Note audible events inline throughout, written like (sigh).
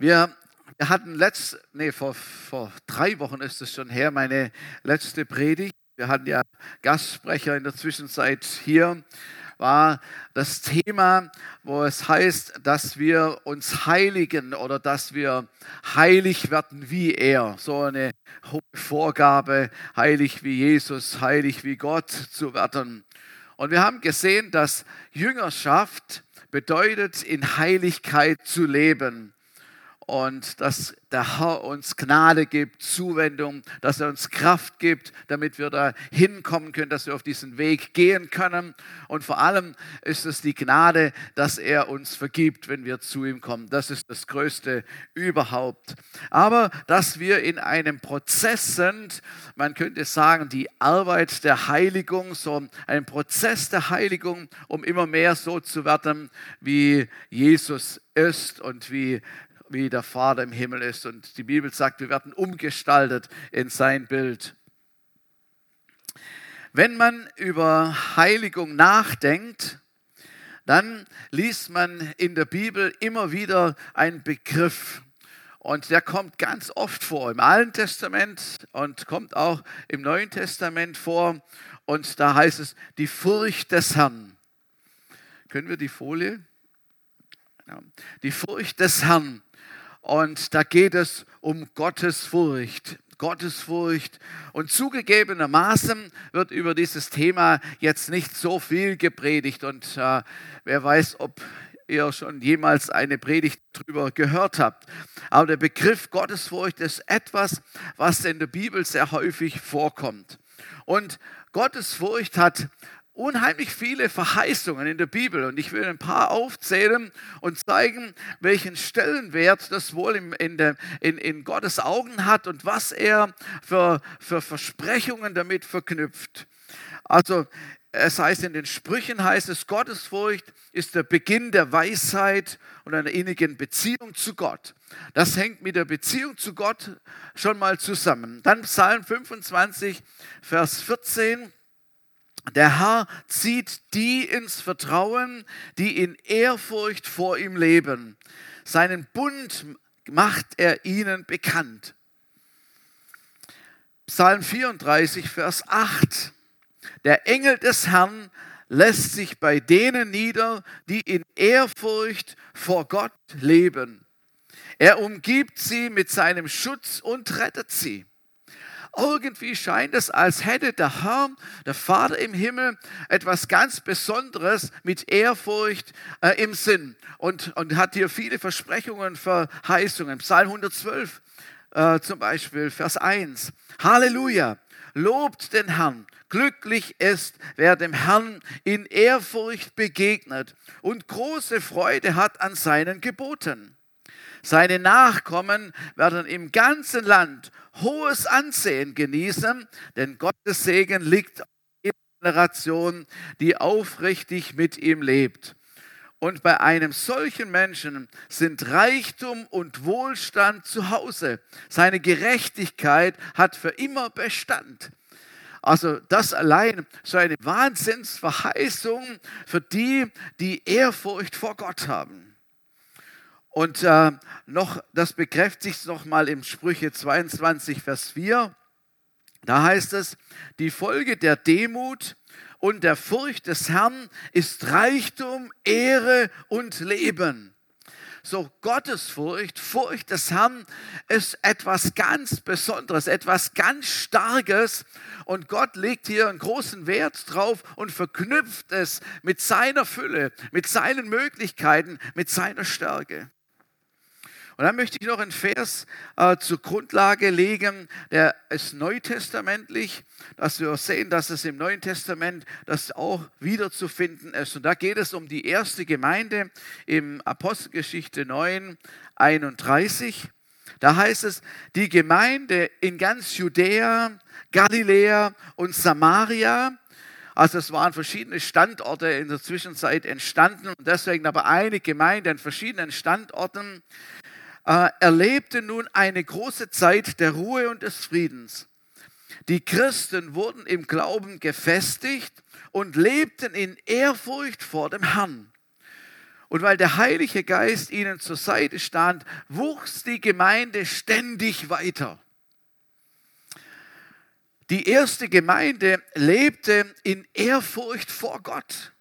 Wir, hatten letzt, nee, vor, vor drei Wochen ist es schon her, meine letzte Predigt. Wir hatten ja Gastsprecher in der Zwischenzeit hier war das Thema, wo es heißt, dass wir uns heiligen oder dass wir heilig werden wie er. So eine Vorgabe, heilig wie Jesus, heilig wie Gott zu werden. Und wir haben gesehen, dass Jüngerschaft bedeutet, in Heiligkeit zu leben und dass der Herr uns Gnade gibt, Zuwendung, dass er uns Kraft gibt, damit wir da hinkommen können, dass wir auf diesen Weg gehen können. Und vor allem ist es die Gnade, dass er uns vergibt, wenn wir zu ihm kommen. Das ist das Größte überhaupt. Aber dass wir in einem Prozess sind, man könnte sagen, die Arbeit der Heiligung, so ein Prozess der Heiligung, um immer mehr so zu werden, wie Jesus ist und wie wie der Vater im Himmel ist. Und die Bibel sagt, wir werden umgestaltet in sein Bild. Wenn man über Heiligung nachdenkt, dann liest man in der Bibel immer wieder einen Begriff. Und der kommt ganz oft vor im Alten Testament und kommt auch im Neuen Testament vor. Und da heißt es die Furcht des Herrn. Können wir die Folie? Die Furcht des Herrn. Und da geht es um Gottesfurcht. Gottesfurcht. Und zugegebenermaßen wird über dieses Thema jetzt nicht so viel gepredigt. Und äh, wer weiß, ob ihr schon jemals eine Predigt darüber gehört habt. Aber der Begriff Gottesfurcht ist etwas, was in der Bibel sehr häufig vorkommt. Und Gottesfurcht hat unheimlich viele Verheißungen in der Bibel und ich will ein paar aufzählen und zeigen, welchen Stellenwert das wohl in, in, der, in, in Gottes Augen hat und was er für, für Versprechungen damit verknüpft. Also es heißt in den Sprüchen heißt es, Gottesfurcht ist der Beginn der Weisheit und einer innigen Beziehung zu Gott. Das hängt mit der Beziehung zu Gott schon mal zusammen. Dann Psalm 25, Vers 14. Der Herr zieht die ins Vertrauen, die in Ehrfurcht vor ihm leben. Seinen Bund macht er ihnen bekannt. Psalm 34, Vers 8. Der Engel des Herrn lässt sich bei denen nieder, die in Ehrfurcht vor Gott leben. Er umgibt sie mit seinem Schutz und rettet sie. Irgendwie scheint es, als hätte der Herr, der Vater im Himmel, etwas ganz Besonderes mit Ehrfurcht äh, im Sinn und, und hat hier viele Versprechungen, Verheißungen. Psalm 112 äh, zum Beispiel, Vers 1. Halleluja, lobt den Herrn. Glücklich ist, wer dem Herrn in Ehrfurcht begegnet und große Freude hat an seinen Geboten. Seine Nachkommen werden im ganzen Land hohes Ansehen genießen, denn Gottes Segen liegt auf der Generation, die aufrichtig mit ihm lebt. Und bei einem solchen Menschen sind Reichtum und Wohlstand zu Hause. Seine Gerechtigkeit hat für immer Bestand. Also das allein so eine Wahnsinnsverheißung für die, die Ehrfurcht vor Gott haben. Und äh, noch, das bekräftigt sich nochmal im Sprüche 22, Vers 4. Da heißt es, die Folge der Demut und der Furcht des Herrn ist Reichtum, Ehre und Leben. So Gottesfurcht, Furcht des Herrn ist etwas ganz Besonderes, etwas ganz Starkes. Und Gott legt hier einen großen Wert drauf und verknüpft es mit seiner Fülle, mit seinen Möglichkeiten, mit seiner Stärke. Und dann möchte ich noch einen Vers äh, zur Grundlage legen, der ist neutestamentlich, dass wir sehen, dass es im Neuen Testament das auch wiederzufinden ist. Und da geht es um die erste Gemeinde im Apostelgeschichte 9, 31. Da heißt es, die Gemeinde in ganz Judäa, Galiläa und Samaria, also es waren verschiedene Standorte in der Zwischenzeit entstanden und deswegen aber eine Gemeinde an verschiedenen Standorten, äh, erlebte nun eine große Zeit der Ruhe und des Friedens. Die Christen wurden im Glauben gefestigt und lebten in Ehrfurcht vor dem Herrn. Und weil der Heilige Geist ihnen zur Seite stand, wuchs die Gemeinde ständig weiter. Die erste Gemeinde lebte in Ehrfurcht vor Gott.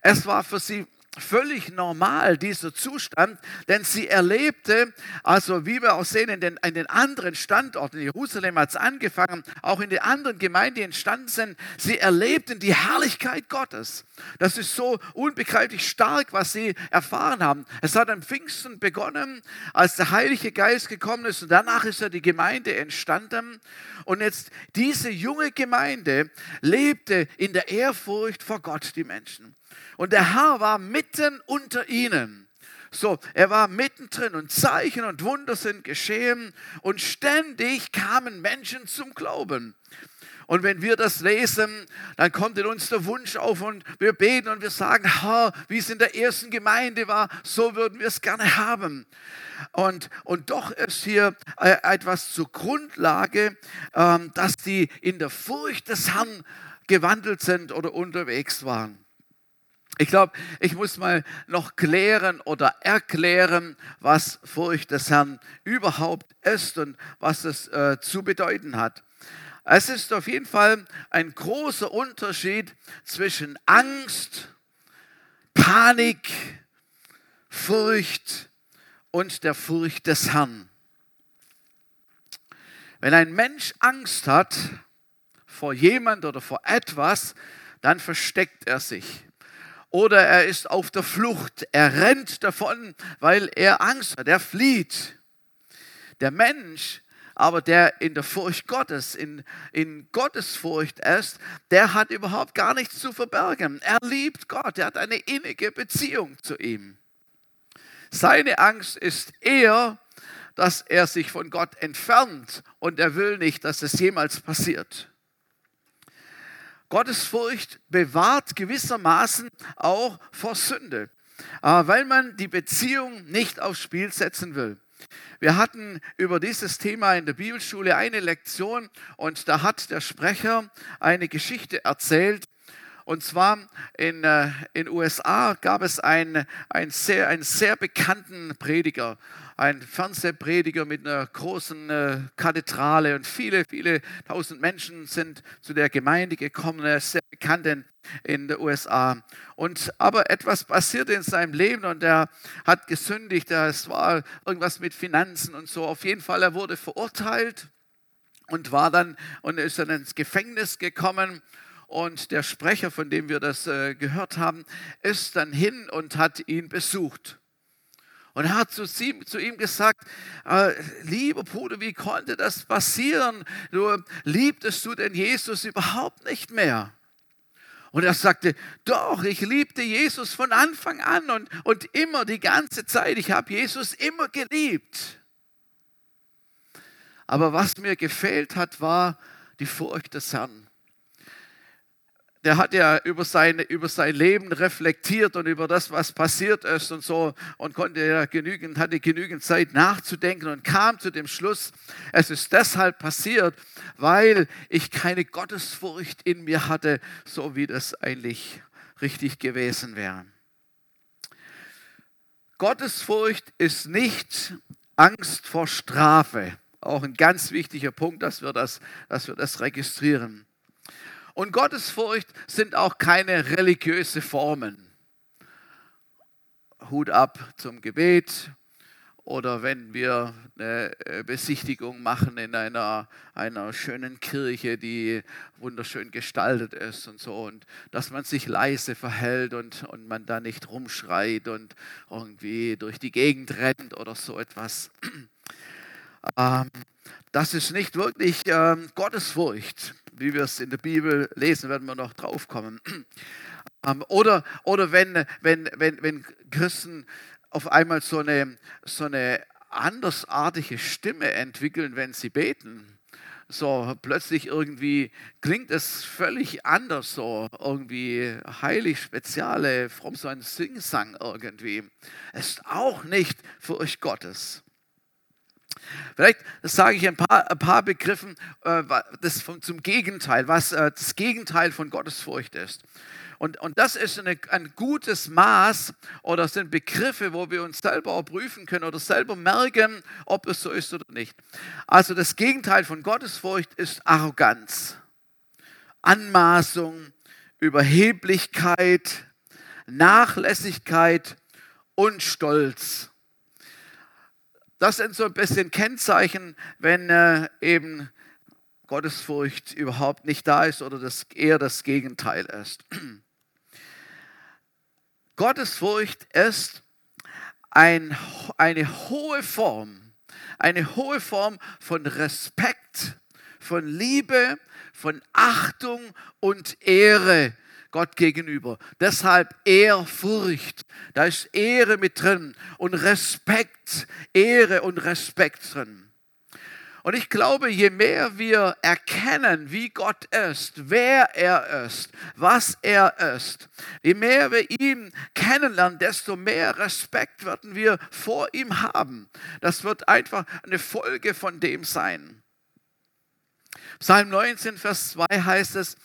Es war für sie völlig normal, dieser Zustand, denn sie erlebte, also wie wir auch sehen in den, in den anderen Standorten, in Jerusalem hat es angefangen, auch in den anderen Gemeinden, die entstanden sind, sie erlebten die Herrlichkeit Gottes. Das ist so unbegreiflich stark, was sie erfahren haben. Es hat am Pfingsten begonnen, als der Heilige Geist gekommen ist und danach ist ja die Gemeinde entstanden. Und jetzt diese junge Gemeinde lebte in der Ehrfurcht vor Gott, die Menschen. Und der Herr war mitten unter ihnen. So, er war mittendrin und Zeichen und Wunder sind geschehen und ständig kamen Menschen zum Glauben. Und wenn wir das lesen, dann kommt in uns der Wunsch auf und wir beten und wir sagen, Herr, wie es in der ersten Gemeinde war, so würden wir es gerne haben. Und, und doch ist hier äh, etwas zur Grundlage, ähm, dass die in der Furcht des Herrn gewandelt sind oder unterwegs waren. Ich glaube, ich muss mal noch klären oder erklären, was Furcht des Herrn überhaupt ist und was es äh, zu bedeuten hat. Es ist auf jeden Fall ein großer Unterschied zwischen Angst, Panik, Furcht und der Furcht des Herrn. Wenn ein Mensch Angst hat vor jemand oder vor etwas, dann versteckt er sich oder er ist auf der Flucht, er rennt davon, weil er Angst hat, er flieht. Der Mensch, aber der in der Furcht Gottes, in, in Gottes Furcht ist, der hat überhaupt gar nichts zu verbergen. Er liebt Gott, er hat eine innige Beziehung zu ihm. Seine Angst ist eher, dass er sich von Gott entfernt und er will nicht, dass es jemals passiert. Gottesfurcht bewahrt gewissermaßen auch vor Sünde, äh, weil man die Beziehung nicht aufs Spiel setzen will. Wir hatten über dieses Thema in der Bibelschule eine Lektion und da hat der Sprecher eine Geschichte erzählt. Und zwar in den äh, USA gab es einen, einen, sehr, einen sehr bekannten Prediger ein Fernsehprediger mit einer großen äh, Kathedrale und viele, viele tausend Menschen sind zu der Gemeinde gekommen. Er ist sehr bekannt in, in den USA. Und aber etwas passierte in seinem Leben und er hat gesündigt. Es war irgendwas mit Finanzen und so. Auf jeden Fall, er wurde verurteilt und war dann und ist dann ins Gefängnis gekommen. Und der Sprecher, von dem wir das äh, gehört haben, ist dann hin und hat ihn besucht. Und er hat zu, ihm gesagt, äh, lieber Bruder, wie konnte das passieren? Du, liebtest du denn Jesus überhaupt nicht mehr? Und er sagte, doch, ich liebte Jesus von Anfang an und, und immer die ganze Zeit. Ich habe Jesus immer geliebt. Aber was mir gefehlt hat, war die Furcht des Herrn der hat ja über, seine, über sein Leben reflektiert und über das, was passiert ist und so und konnte ja genügend, hatte genügend Zeit nachzudenken und kam zu dem Schluss, es ist deshalb passiert, weil ich keine Gottesfurcht in mir hatte, so wie das eigentlich richtig gewesen wäre. Gottesfurcht ist nicht Angst vor Strafe. Auch ein ganz wichtiger Punkt, dass wir das, dass wir das registrieren. Und Gottesfurcht sind auch keine religiöse Formen. Hut ab zum Gebet oder wenn wir eine äh, Besichtigung machen in einer, einer schönen Kirche, die wunderschön gestaltet ist und so und dass man sich leise verhält und, und man da nicht rumschreit und irgendwie durch die Gegend rennt oder so etwas. (clears throat) Ähm, das ist nicht wirklich ähm, Gottesfurcht wie wir es in der Bibel lesen, werden wir noch drauf kommen. (clears throat) Ähm, oder oder wenn, wenn, wenn, wenn Christen auf einmal so eine, so eine andersartige Stimme entwickeln, wenn sie beten. So plötzlich irgendwie klingt es völlig anders, so irgendwie heilig, spezielle, fromm so ein Singsang irgendwie. Ist auch nicht für euch Gottes. Vielleicht sage ich ein paar, ein paar Begriffen äh, das vom, zum Gegenteil, was äh, das Gegenteil von Gottesfurcht ist. Und, und das ist eine, ein gutes Maß oder sind Begriffe, wo wir uns selber prüfen können oder selber merken, ob es so ist oder nicht. Also das Gegenteil von Gottesfurcht ist Arroganz, Anmaßung, Überheblichkeit, Nachlässigkeit und Stolz. Das sind so ein bisschen Kennzeichen, wenn äh, eben Gottesfurcht überhaupt nicht da ist oder das eher das Gegenteil ist. (clears throat) Gottesfurcht ist ein, eine hohe Form, eine hohe Form von Respekt, von Liebe, von Achtung und Ehre Gott gegenüber. Deshalb Ehrfurcht. Da ist Ehre mit drin und Respekt, Ehre und Respekt drin. Und ich glaube, je mehr wir erkennen, wie Gott ist, wer er ist, was er ist, je mehr wir ihn kennenlernen, desto mehr Respekt werden wir vor ihm haben. Das wird einfach eine Folge von dem sein. Psalm 19, Vers 2 heißt es,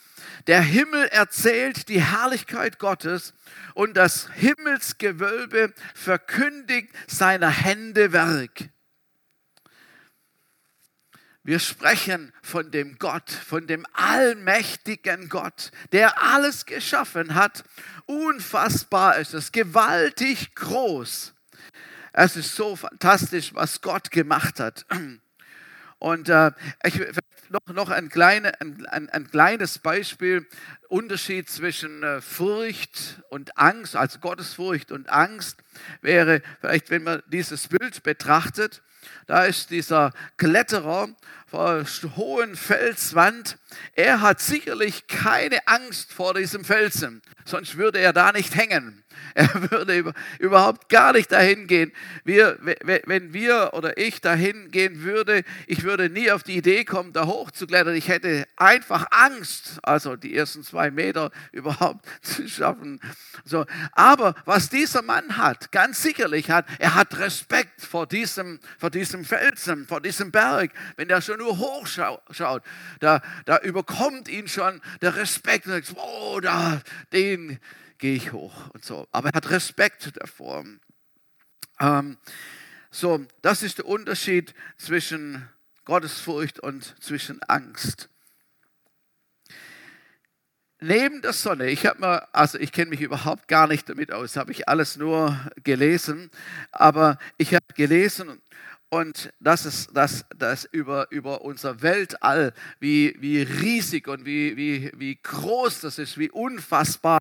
der Himmel erzählt die Herrlichkeit Gottes und das Himmelsgewölbe verkündigt seiner Hände Werk. Wir sprechen von dem Gott, von dem allmächtigen Gott, der alles geschaffen hat. Unfassbar ist es, gewaltig groß. Es ist so fantastisch, was Gott gemacht hat. Und äh, ich, noch, noch ein, kleine, ein, ein, ein, kleines Beispiel, Unterschied zwischen äh, Furcht und Angst, also Gottesfurcht und Angst, wäre vielleicht, wenn man dieses Bild betrachtet, da ist dieser Kletterer vor der hohen Felswand. Er hat sicherlich keine Angst vor diesem Felsen, sonst würde er da nicht hängen. (laughs) Er würde überhaupt gar nicht dahin gehen. Wir, wenn wir oder ich dahin gehen würde, ich würde nie auf die Idee kommen, da hochzuklettern. Ich hätte einfach Angst, also die ersten zwei Meter (laughs) überhaupt zu schaffen. So, aber was dieser Mann hat, ganz sicherlich hat, er hat Respekt vor diesem, vor diesem Felsen, vor diesem Berg. Wenn er schon nur hochschaut, da, da überkommt ihn schon der Respekt und sagt, oh, da, den, gehe ich hoch und so. Aber er hat Respekt davor. Ähm, so, das ist der Unterschied zwischen Gottesfurcht und zwischen Angst. Neben der Sonne, ich habe mir, also ich kenne mich überhaupt gar nicht damit aus, habe ich alles nur gelesen, aber ich habe gelesen und das ist das, das über, über unser Weltall, wie, wie riesig und wie, wie, wie groß das ist, wie unfassbar.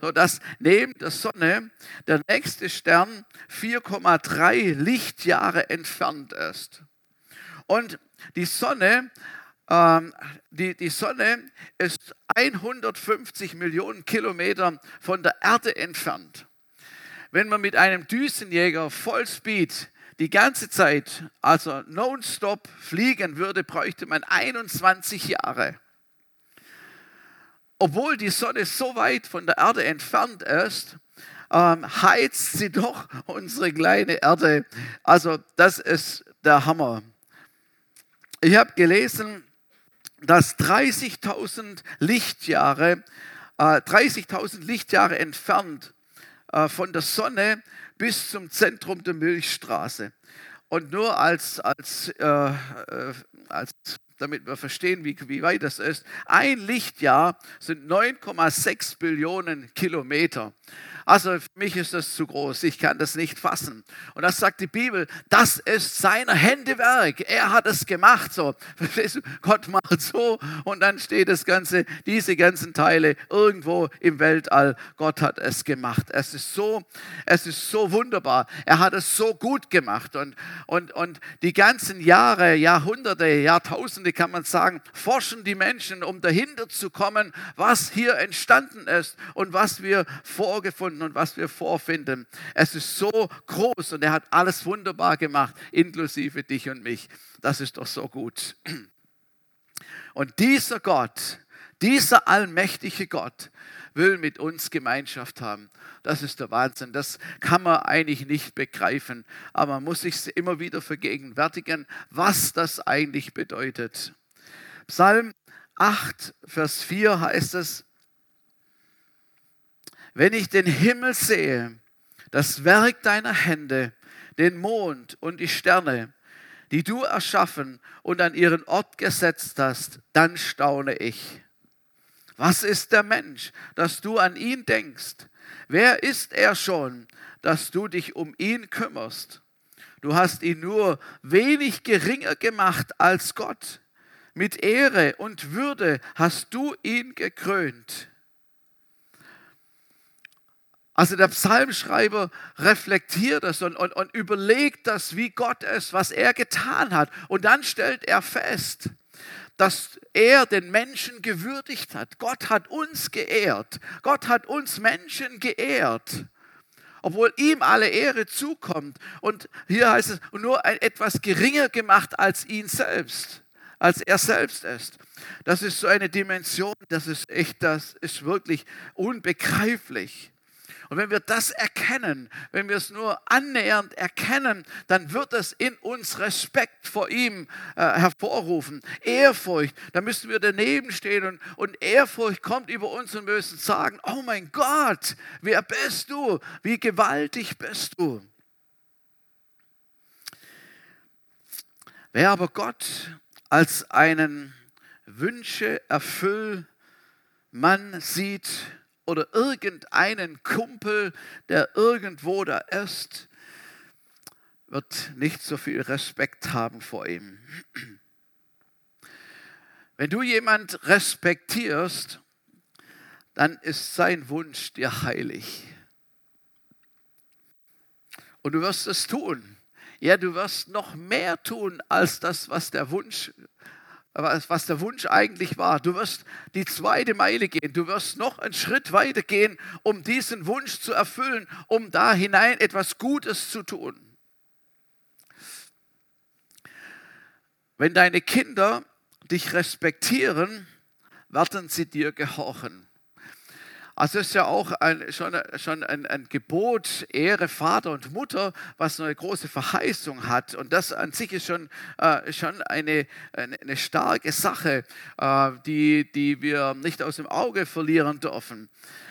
So dass neben der Sonne der nächste Stern 4,3 Lichtjahre entfernt ist. Und die Sonne, ähm, die, die Sonne ist 150 Millionen Kilometer von der Erde entfernt. Wenn man mit einem Düsenjäger Vollspeed die ganze Zeit, also nonstop fliegen würde, bräuchte man 21 Jahre. Obwohl die Sonne so weit von der Erde entfernt ist, ähm, heizt sie doch unsere kleine Erde. Also das ist der Hammer. Ich habe gelesen, dass 30.000 Lichtjahre, äh, 30.000 Lichtjahre entfernt von der Sonne bis zum Zentrum der Milchstraße. Und nur als, als, äh, äh, als damit wir verstehen, wie, wie weit das ist, ein Lichtjahr sind 9,6 Billionen Kilometer. Also für mich ist das zu groß, ich kann das nicht fassen. Und das sagt die Bibel, das ist seiner Hände Werk. Er hat es gemacht so. (laughs) Gott macht so und dann steht das Ganze, diese ganzen Teile irgendwo im Weltall. Gott hat es gemacht. Es ist so, es ist so wunderbar. Er hat es so gut gemacht und, und, und die ganzen Jahre, Jahrhunderte, Jahrtausende kann man sagen, forschen die Menschen, um dahinter zu kommen, was hier entstanden ist und was wir vorgefunden finden und was wir vorfinden. Es ist so groß und er hat alles wunderbar gemacht, inklusive dich und mich. Das ist doch so gut. Und dieser Gott, dieser allmächtige Gott will mit uns Gemeinschaft haben. Das ist der Wahnsinn. Das kann man eigentlich nicht begreifen. Aber man muss sich immer wieder vergegenwärtigen, was das eigentlich bedeutet. Psalm 8, Vers 4 heißt es, wenn ich den Himmel sehe, das Werk deiner Hände, den Mond und die Sterne, die du erschaffen und an ihren Ort gesetzt hast, dann staune ich. Was ist der Mensch, dass du an ihn denkst? Wer ist er schon, dass du dich um ihn kümmerst? Du hast ihn nur wenig geringer gemacht als Gott. Mit Ehre und Würde hast du ihn gekrönt. Also der Psalmschreiber reflektiert das und, und, und überlegt das, wie Gott es, was er getan hat. Und dann stellt er fest, dass er den Menschen gewürdigt hat. Gott hat uns geehrt. Gott hat uns Menschen geehrt. Obwohl ihm alle Ehre zukommt. Und hier heißt es, nur etwas geringer gemacht als ihn selbst, als er selbst ist. Das ist so eine Dimension, das ist echt, das ist wirklich unbegreiflich. Und wenn wir das erkennen, wenn wir es nur annähernd erkennen, dann wird es in uns Respekt vor ihm äh, hervorrufen. Ehrfurcht, da müssen wir daneben stehen und, und Ehrfurcht kommt über uns und wir müssen sagen, oh mein Gott, wer bist du? Wie gewaltig bist du? Wer aber Gott als einen Wünsche erfüll Mann sieht, oder irgendeinen Kumpel, der irgendwo da ist, wird nicht so viel Respekt haben vor ihm. Wenn du jemand respektierst, dann ist sein Wunsch dir heilig. Und du wirst es tun. Ja, du wirst noch mehr tun als das, was der Wunsch was der Wunsch eigentlich war. Du wirst die zweite Meile gehen, du wirst noch einen Schritt weiter gehen, um diesen Wunsch zu erfüllen, um da hinein etwas Gutes zu tun. Wenn deine Kinder dich respektieren, werden sie dir gehorchen. Also ist ja auch ein, schon, schon ein, ein, Gebot, Ehre Vater und Mutter, was eine große Verheißung hat. Und das an sich ist schon, äh, schon eine, eine, eine, starke Sache, äh, die, die wir nicht aus dem Auge verlieren dürfen.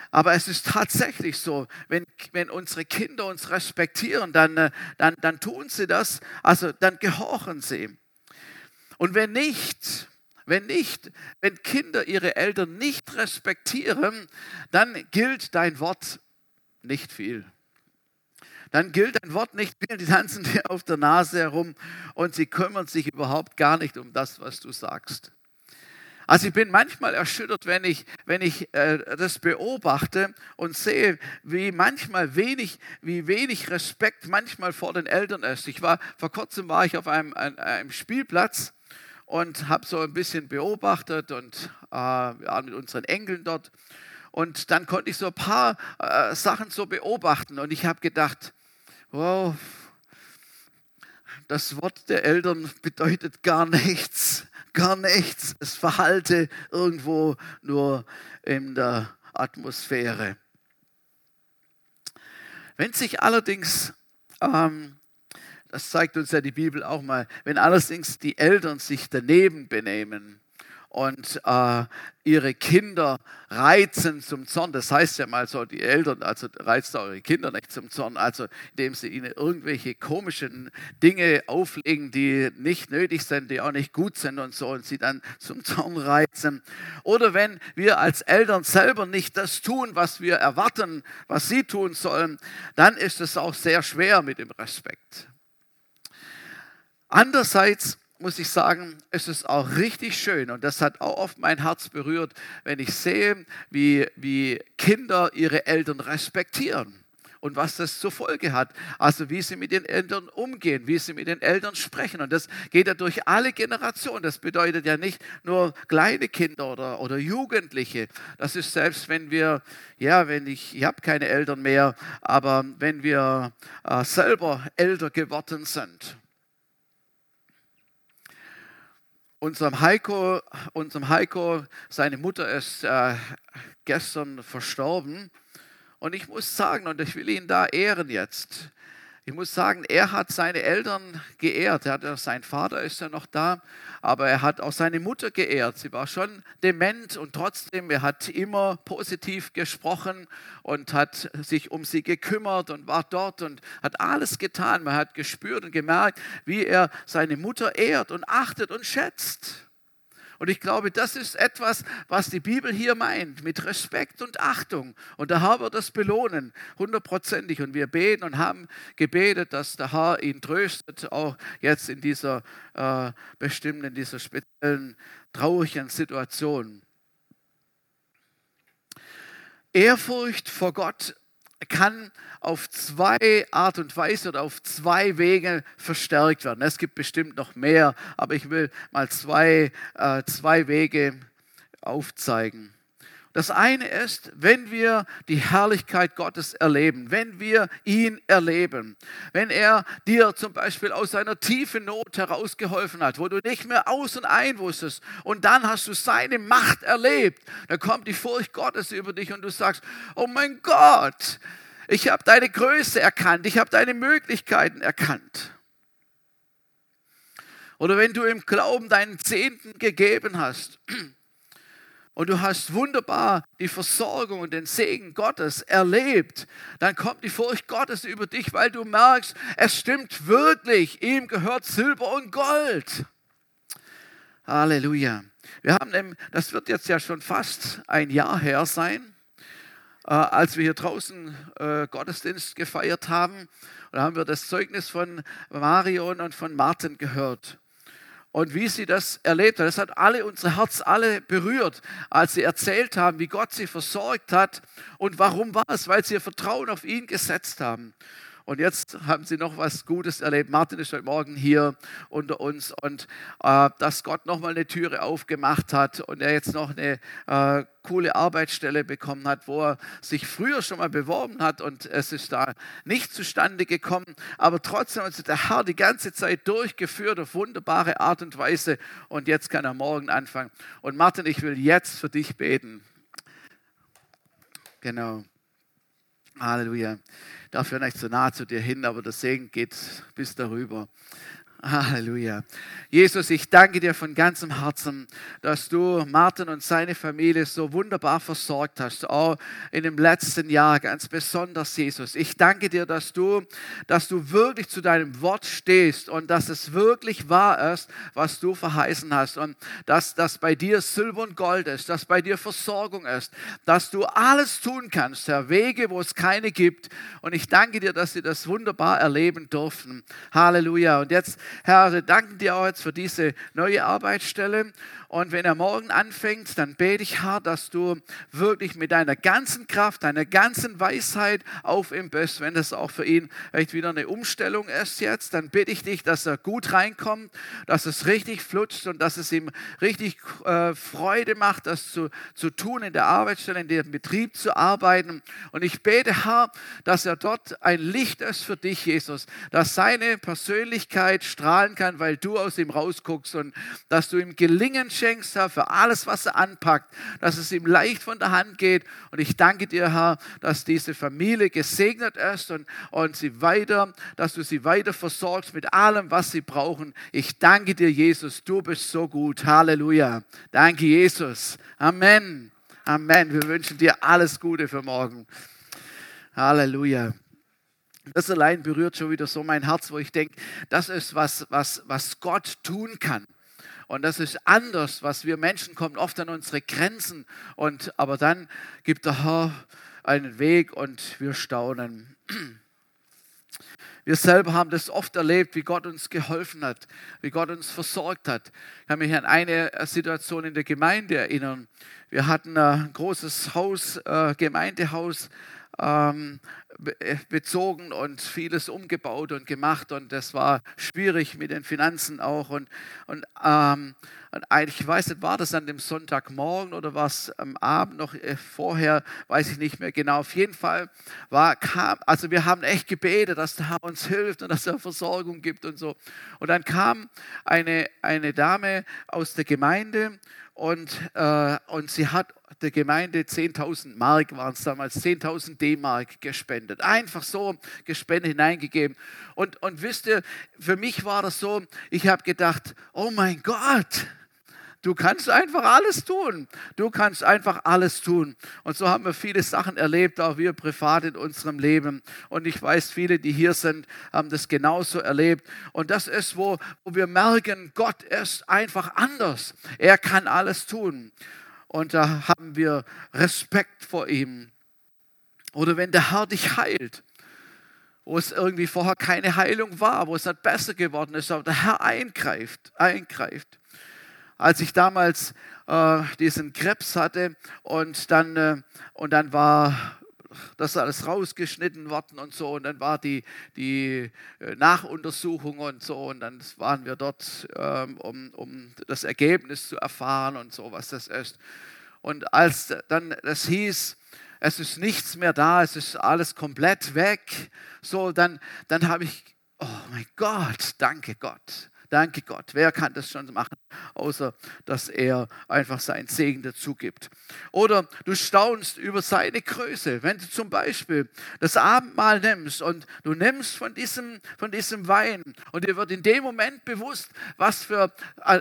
Aber es ist tatsächlich so, wenn, wenn unsere Kinder uns respektieren, dann, äh, dann, dann tun sie das, also dann gehorchen sie. Und wenn nicht, wenn nicht, wenn Kinder ihre Eltern nicht respektieren, dann gilt dein Wort nicht viel. Dann gilt dein Wort nicht viel, die tanzen dir auf der Nase herum und sie kümmern sich überhaupt gar nicht um das, was du sagst. Also ich bin manchmal erschüttert, wenn ich, wenn ich äh, das beobachte und sehe, wie manchmal wenig, wie wenig Respekt manchmal vor den Eltern ist. Ich war, vor kurzem war ich auf einem, einem Spielplatz und habe so ein bisschen beobachtet und äh, waren mit unseren Enkeln dort. Und dann konnte ich so ein paar äh, Sachen so beobachten und ich habe gedacht, wow, das Wort der Eltern bedeutet gar nichts, gar nichts. Es verhalte irgendwo nur in der Atmosphäre. Wenn sich allerdings ähm, das zeigt uns ja die Bibel auch mal, wenn allerdings die Eltern sich daneben benehmen und äh, ihre Kinder reizen zum Zorn, das heißt ja mal so, die Eltern, also reizt eure Kinder nicht zum Zorn, also indem sie ihnen irgendwelche komischen Dinge auflegen, die nicht nötig sind, die auch nicht gut sind und so und sie dann zum Zorn reizen. Oder wenn wir als Eltern selber nicht das tun, was wir erwarten, was sie tun sollen, dann ist es auch sehr schwer mit dem Respekt. Andererseits muss ich sagen, es ist auch richtig schön und das hat auch oft mein Herz berührt, wenn ich sehe, wie, wie Kinder ihre Eltern respektieren und was das zur Folge hat. Also wie sie mit den Eltern umgehen, wie sie mit den Eltern sprechen. Und das geht ja durch alle Generationen. Das bedeutet ja nicht nur kleine Kinder oder, oder Jugendliche. Das ist selbst, wenn wir, ja, wenn ich, ich habe keine Eltern mehr, aber wenn wir äh, selber älter geworden sind unserem Heiko, unserem Heiko, seine Mutter ist äh, gestern verstorben. Und ich muss sagen, und ich will ihn da ehren jetzt, ich muss sagen, er hat seine Eltern geehrt. Er hat, sein Vater ist ja noch da, aber er hat auch seine Mutter geehrt. Sie war schon dement und trotzdem, er hat immer positiv gesprochen und hat sich um sie gekümmert und war dort und hat alles getan. Man hat gespürt und gemerkt, wie er seine Mutter ehrt und achtet und schätzt. Und ich glaube, das ist etwas, was die Bibel hier meint, mit Respekt und Achtung. Und der Herr wird das belohnen, hundertprozentig. Und wir beten und haben gebetet, dass der Herr ihn tröstet, auch jetzt in dieser äh, bestimmten, in dieser speziellen, traurigen Situation. Ehrfurcht vor Gott kann auf zwei Art und Weise oder auf zwei Wege verstärkt werden. Es gibt bestimmt noch mehr, aber ich will mal zwei, äh, zwei Wege aufzeigen. Das eine ist, wenn wir die Herrlichkeit Gottes erleben, wenn wir ihn erleben, wenn er dir zum Beispiel aus seiner tiefen Not herausgeholfen hat, wo du nicht mehr aus und ein wusstest und dann hast du seine Macht erlebt, dann kommt die Furcht Gottes über dich und du sagst, oh mein Gott, ich habe deine Größe erkannt, ich habe deine Möglichkeiten erkannt. Oder wenn du im Glauben deinen Zehnten gegeben hast und du hast wunderbar die Versorgung und den Segen Gottes erlebt, dann kommt die Furcht Gottes über dich, weil du merkst, es stimmt wirklich, ihm gehört Silber und Gold. Halleluja. Wir haben, das wird jetzt ja schon fast ein Jahr her sein, äh, als wir hier draußen äh, Gottesdienst gefeiert haben. Da haben wir das Zeugnis von Marion und von Martin gehört und wie sie das erlebt hat. Das hat alle unser Herz alle berührt, als sie erzählt haben, wie Gott sie versorgt hat und warum war es, weil sie ihr Vertrauen auf ihn gesetzt haben. Und jetzt haben sie noch was Gutes erlebt. Martin ist heute Morgen hier unter uns und äh, dass Gott nochmal eine Türe aufgemacht hat und er jetzt noch eine äh, coole Arbeitsstelle bekommen hat, wo er sich früher schon mal beworben hat und es ist da nicht zustande gekommen. Aber trotzdem hat sich der Herr die ganze Zeit durchgeführt auf wunderbare Art und Weise und jetzt kann er morgen anfangen. Und Martin, ich will jetzt für dich beten. Genau. Halleluja darf ja nicht so nah zu dir hin, aber der Segen geht bis darüber. Halleluja. Jesus, ich danke dir von ganzem Herzen, dass du Martin und seine Familie so wunderbar versorgt hast, auch in dem letzten Jahr ganz besonders, Jesus. Ich danke dir, dass du, dass du wirklich zu deinem Wort stehst und dass es wirklich wahr ist, was du verheißen hast und dass das bei dir Silber und Gold ist, dass bei dir Versorgung ist, dass du alles tun kannst, Herr, Wege, wo es keine gibt. Und ich danke dir, dass sie das wunderbar erleben durften. Halleluja. Und jetzt Herr, wir danken dir auch jetzt für diese neue Arbeitsstelle. Und wenn er morgen anfängt, dann bete ich, Herr, dass du wirklich mit deiner ganzen Kraft, deiner ganzen Weisheit auf ihm bist. Wenn das auch für ihn vielleicht wieder eine Umstellung ist jetzt, dann bitte ich dich, dass er gut reinkommt, dass es richtig flutscht und dass es ihm richtig äh, Freude macht, das zu, zu tun, in der Arbeitsstelle, in dem Betrieb zu arbeiten. Und ich bete, Herr, dass er dort ein Licht ist für dich, Jesus, dass seine Persönlichkeit strahlen kann, weil du aus ihm rausguckst und dass du ihm Gelingen schenkst, Herr, für alles, was er anpackt, dass es ihm leicht von der Hand geht. Und ich danke dir, Herr, dass diese Familie gesegnet ist und, und sie weiter, dass du sie weiter versorgst mit allem, was sie brauchen. Ich danke dir, Jesus, du bist so gut. Halleluja. Danke, Jesus. Amen. Amen. Wir wünschen dir alles Gute für morgen. Halleluja. Das allein berührt schon wieder so mein Herz, wo ich denke, das ist was, was, was Gott tun kann. Und das ist anders, was wir Menschen kommen oft an unsere Grenzen. Und, aber dann gibt der Herr einen Weg und wir staunen. Wir selber haben das oft erlebt, wie Gott uns geholfen hat, wie Gott uns versorgt hat. Ich kann mich an eine Situation in der Gemeinde erinnern. Wir hatten ein großes Haus, äh, Gemeindehaus ähm, äh, bezogen und vieles umgebaut und gemacht und das war schwierig mit den Finanzen auch und, und, ähm, und ich weiß nicht, war das an dem Sonntagmorgen oder war es am Abend noch äh, vorher, weiß ich nicht mehr genau. Auf jeden Fall war, kam, also wir haben echt gebetet, dass der Herr uns hilft und dass er Versorgung gibt und so. Und dann kam eine, eine Dame aus der Gemeinde und, äh, und sie hat der Gemeinde 10.000 Mark, waren es damals, 10.000 D-Mark gespendet. Einfach so gespendet hineingegeben. Und, und wisst ihr, für mich war das so, ich habe gedacht, oh mein Gott, Du kannst einfach alles tun. Du kannst einfach alles tun. Und so haben wir viele Sachen erlebt, auch wir privat in unserem Leben. Und ich weiß, viele, die hier sind, haben das genauso erlebt. Und das ist, wo, wo wir merken, Gott ist einfach anders. Er kann alles tun. Und da haben wir Respekt vor ihm. Oder wenn der Herr dich heilt, wo es irgendwie vorher keine Heilung war, wo es nicht besser geworden ist, aber der Herr eingreift, eingreift als ich damals äh, diesen Krebs hatte und dann, äh, und dann war das alles rausgeschnitten worden und so und dann war die, die äh, Nachuntersuchung und so und dann waren wir dort, ähm, um, um das Ergebnis zu erfahren und so, was das ist. Und als dann das hieß, es ist nichts mehr da, es ist alles komplett weg, so, dann, dann habe ich, oh mein Gott, danke Gott. Danke Gott. Wer kann das schon machen, außer dass er einfach seinen Segen dazu gibt? Oder du staunst über seine Größe. Wenn du zum Beispiel das Abendmahl nimmst und du nimmst von diesem, von diesem Wein und dir wird in dem Moment bewusst, was, für,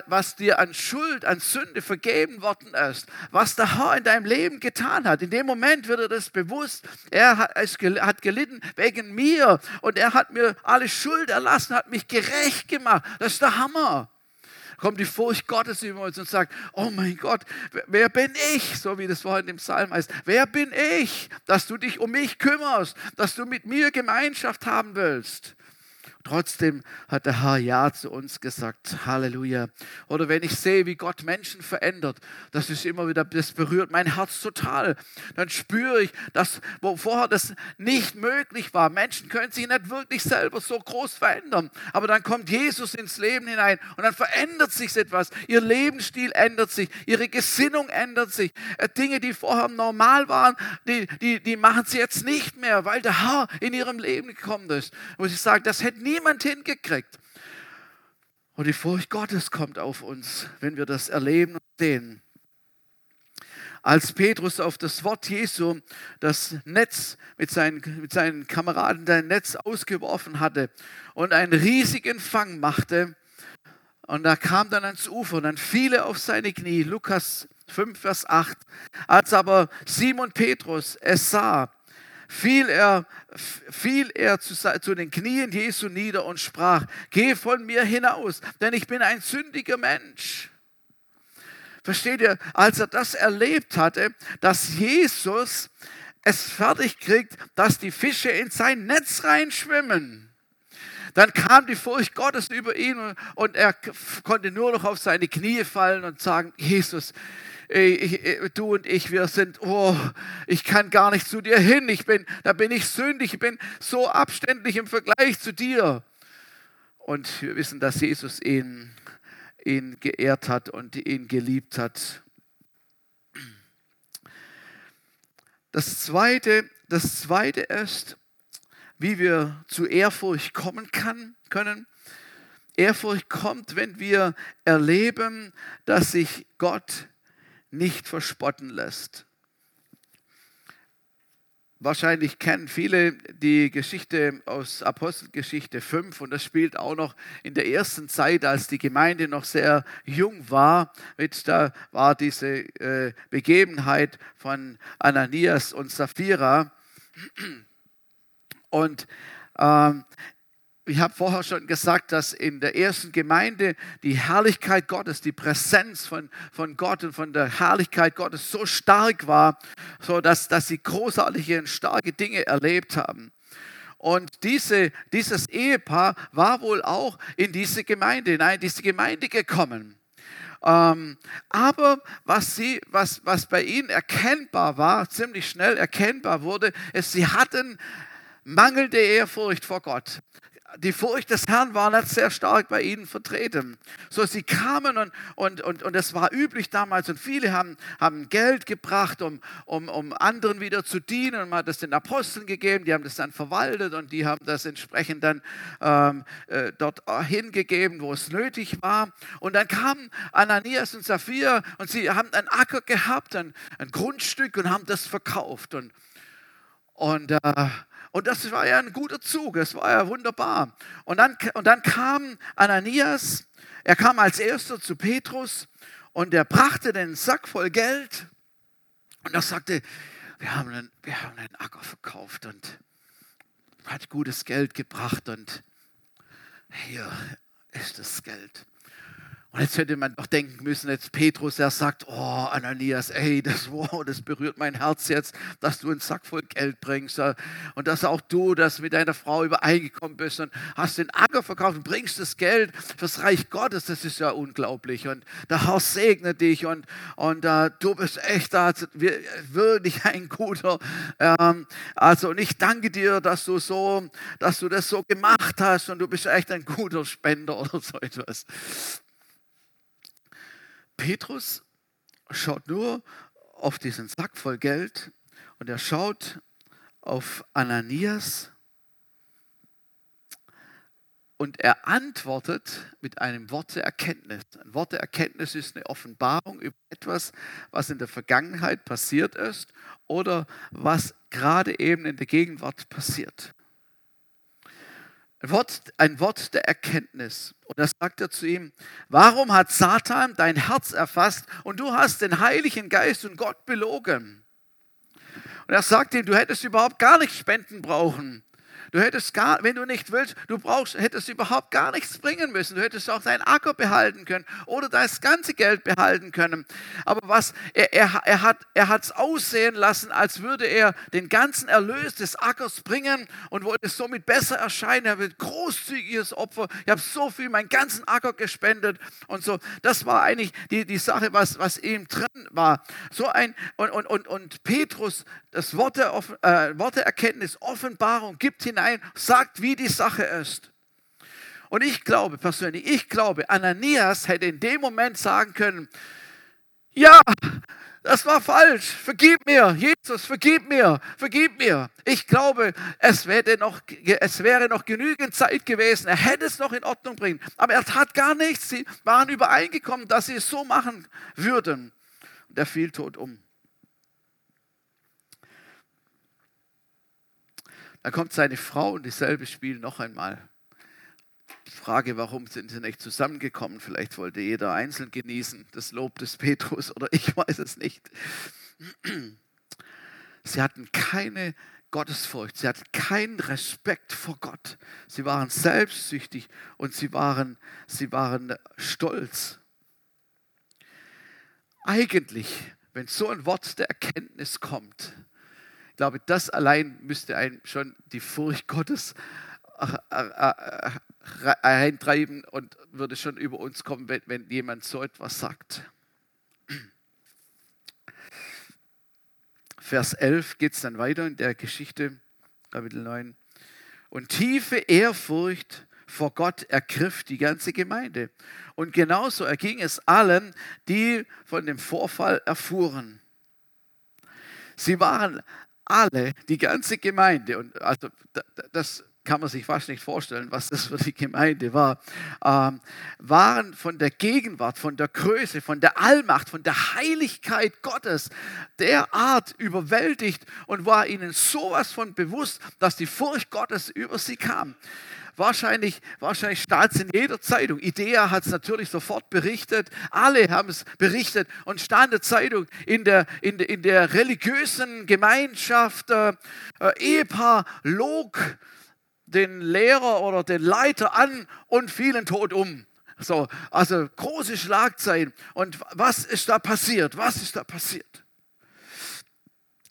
was dir an Schuld, an Sünde vergeben worden ist, was der Herr in deinem Leben getan hat. In dem Moment wird er das bewusst. Er hat, hat gelitten wegen mir und er hat mir alle Schuld erlassen, hat mich gerecht gemacht. Das ist der Hammer. Kommt die Furcht Gottes über uns und sagt, oh mein Gott, wer bin ich? So wie das vorhin im Psalm heißt. Wer bin ich, dass du dich um mich kümmerst, dass du mit mir Gemeinschaft haben willst? Trotzdem hat der Herr Ja zu uns gesagt. Halleluja. Oder wenn ich sehe, wie Gott Menschen verändert, das ist immer wieder, das berührt mein Herz total. Dann spüre ich, dass, wo vorher das nicht möglich war. Menschen können sich nicht wirklich selber so groß verändern. Aber dann kommt Jesus ins Leben hinein und dann verändert sich etwas. Ihr Lebensstil ändert sich, ihre Gesinnung ändert sich. Äh, Dinge, die vorher normal waren, die, die, die machen sie jetzt nicht mehr, weil der Herr in ihrem Leben gekommen ist. Muss ich sagen, das hätte nie niemand hingekriegt. Und die Furcht Gottes kommt auf uns, wenn wir das erleben und sehen. Als Petrus auf das Wort Jesu das Netz mit seinen, mit seinen Kameraden dein Netz ausgeworfen hatte und einen riesigen Fang machte, und da kam dann ans Ufer und dann fiel er auf seine Knie. Lukas 5, Vers 8. Als aber Simon Petrus es sah, fiel er, fiel er zu, zu den Knien Jesu nieder und sprach, geh von mir hinaus, denn ich bin ein sündiger Mensch. Versteht ihr, als er das erlebt hatte, dass Jesus es fertig kriegt, dass die Fische in sein Netz reinschwimmen, dann kam die Furcht Gottes über ihn und er konnte nur noch auf seine Knie fallen und sagen, Jesus, ich, du und ich, wir sind, oh, ich kann gar nicht zu dir hin. Ich bin, da bin ich sündig, ich bin so abständlich im Vergleich zu dir. Und wir wissen, dass Jesus ihn, ihn geehrt hat und ihn geliebt hat. Das zweite, das zweite ist, wie wir zu Ehrfurcht kommen kann, können. Ehrfurcht kommt, wenn wir erleben, dass sich Gott nicht verspotten lässt. Wahrscheinlich kennen viele die Geschichte aus Apostelgeschichte 5 und das spielt auch noch in der ersten Zeit, als die Gemeinde noch sehr jung war. Mit, da war diese äh, Begebenheit von Ananias und Sapphira. Und ähm, ich habe vorher schon gesagt, dass in der ersten Gemeinde die Herrlichkeit Gottes, die Präsenz von, von Gott und von der Herrlichkeit Gottes so stark war, so dass, dass sie großartige und starke Dinge erlebt haben. Und diese, dieses Ehepaar war wohl auch in diese Gemeinde, in diese Gemeinde gekommen. Ähm, aber was, sie, was, was bei ihnen erkennbar war, ziemlich schnell erkennbar wurde, ist, sie hatten mangelnde Ehrfurcht vor Gott die Furcht des Herrn war nicht sehr stark bei ihnen vertreten. So, sie kamen und, und, und, und das war üblich damals und viele haben, haben Geld gebracht, um, um, um anderen wieder zu dienen und man hat das den Aposteln gegeben, die haben das dann verwaltet und die haben das entsprechend dann ähm, äh, dort hingegeben, wo es nötig war. Und dann kamen Ananias und Sapphira und sie haben einen Acker gehabt, ein, ein Grundstück und haben das verkauft. Und, und äh, und das war ja ein guter Zug, das war ja wunderbar. Und dann, und dann kam Ananias, er kam als erster zu Petrus und er brachte den Sack voll Geld und er sagte, wir haben einen, wir haben einen Acker verkauft und hat gutes Geld gebracht und hier ist das Geld. Und jetzt hätte man doch denken müssen, jetzt Petrus, der sagt, oh Ananias, ey, das, wow, das berührt mein Herz jetzt, dass du einen Sack voll Geld bringst und dass auch du das mit deiner Frau übereingekommen bist und hast den Acker verkauft und bringst das Geld fürs Reich Gottes, das ist ja unglaublich und der Herr segne dich und, und uh, du bist echt da, wirklich ein guter. Ähm, also und ich danke dir, dass du so, dass du das so gemacht hast und du bist echt ein guter Spender (laughs) oder so etwas. Petrus schaut nur auf diesen Sack voll Geld und er schaut auf Ananias und er antwortet mit einem Wort der Erkenntnis. Ein Wort der Erkenntnis ist eine Offenbarung über etwas, was in der Vergangenheit passiert ist oder was gerade eben in der Gegenwart passiert. Ein Wort, ein Wort der Erkenntnis. Und das sagt er zu ihm, warum hat Satan dein Herz erfasst und du hast den Heiligen Geist und Gott belogen? Und er sagt ihm, du hättest überhaupt gar nicht spenden brauchen. Du hättest gar, wenn du nicht willst, du brauchst, hättest überhaupt gar nichts bringen müssen. Du hättest auch deinen Acker behalten können oder das ganze Geld behalten können. Aber was, er, er, er hat er es aussehen lassen, als würde er den ganzen Erlös des Ackers bringen und wollte somit besser erscheinen. Er wird großzügiges Opfer. Ich habe so viel, meinen ganzen Acker gespendet und so. Das war eigentlich die, die Sache, was, was ihm drin war. So ein, und, und, und, und Petrus, das Wort der, äh, Wort der Erkenntnis, Offenbarung gibt hinein hinein, sagt, wie die Sache ist. Und ich glaube persönlich, ich glaube, Ananias hätte in dem Moment sagen können, ja, das war falsch, vergib mir, Jesus, vergib mir, vergib mir. Ich glaube, es wäre noch, es wäre noch genügend Zeit gewesen, er hätte es noch in Ordnung bringen. Aber er tat gar nichts, sie waren übereingekommen, dass sie es so machen würden. Und er fiel tot um. Dann kommt seine Frau und dieselbe Spiel noch einmal. Frage, warum sind sie nicht zusammengekommen? Vielleicht wollte jeder einzeln genießen, das Lob des Petrus oder (laughs) ich weiß es nicht. Sie hatten keine Gottesfurcht, sie hatten keinen Respekt vor Gott. Sie waren selbstsüchtig und sie waren, sie waren stolz. Eigentlich, wenn so ein Wort der Erkenntnis kommt, glaube, das allein müsste einen schon die Furcht Gottes äh, äh, äh, eintreiben und würde schon über uns kommen, wenn, wenn jemand so etwas sagt. Vers 11 geht es dann weiter in der Geschichte, Kapitel 9. Und tiefe Ehrfurcht vor Gott ergriff die ganze Gemeinde. Und genauso erging es allen, die von dem Vorfall erfuhren. Sie waren alle, die ganze Gemeinde, und also das kann man sich fast nicht vorstellen, was das für die Gemeinde war, ähm, waren von der Gegenwart, von der Größe, von der Allmacht, von der Heiligkeit Gottes derart überwältigt und war ihnen sowas von bewusst, dass die Furcht Gottes über sie kam. Wahrscheinlich, wahrscheinlich stand es in jeder Zeitung. Idea hat es natürlich sofort berichtet. Alle haben es berichtet und stand in der Zeitung in der, in in der religiösen Gemeinschaft. Äh, äh, Ehepaar log den Lehrer oder den Leiter an und fielen tot um. So, also große Schlagzeilen. Und was ist da passiert? Was ist da passiert?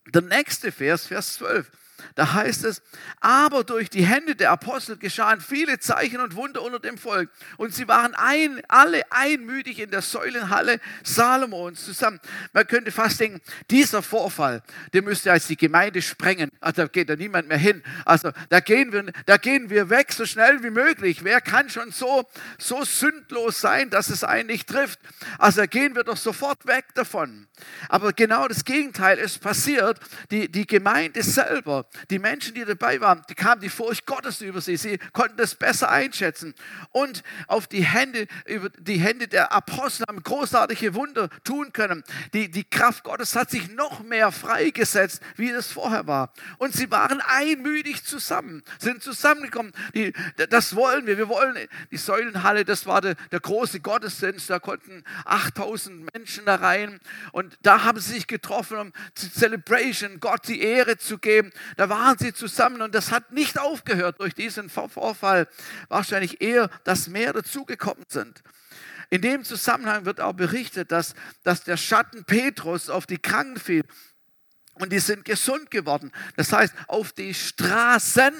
Der nächste Vers, Vers 12. da heißt es, aber durch die Hände der Apostel geschahen viele Zeichen und Wunder unter dem Volk. Und sie waren ein, alle einmütig in der Säulenhalle Salomons zusammen. Man könnte fast denken, dieser Vorfall, der müsste als die Gemeinde sprengen. Also da geht da niemand mehr hin. Also da gehen wir, da gehen wir weg so schnell wie möglich. Wer kann schon so, so sündlos sein, dass es einen nicht trifft? Also da gehen wir doch sofort weg davon. Aber genau das Gegenteil ist passiert. Die, die Gemeinde selber, die Menschen, die dabei waren, die kamen die Furcht Gottes über sie. Sie konnten das besser einschätzen. Und auf die Hände, über die Hände der Apostel haben großartige Wunder tun können. Die, die Kraft Gottes hat sich noch mehr freigesetzt, wie es vorher war. Und sie waren einmütig zusammen, sind zusammengekommen. Die, das wollen wir. Wir wollen die Säulenhalle, das war der, der große Gottesdienst. Da konnten 8000 Menschen da rein. Und da haben sie sich getroffen, um zu Celebration, Gott die Ehre zu geben. Da waren sie zusammen und das hat nicht aufgehört durch diesen Vorfall. Wahrscheinlich eher, dass mehr dazugekommen sind. In dem Zusammenhang wird auch berichtet, dass, dass der Schatten Petrus auf die Kranken fiel und die sind gesund geworden. Das heißt, auf die Straßen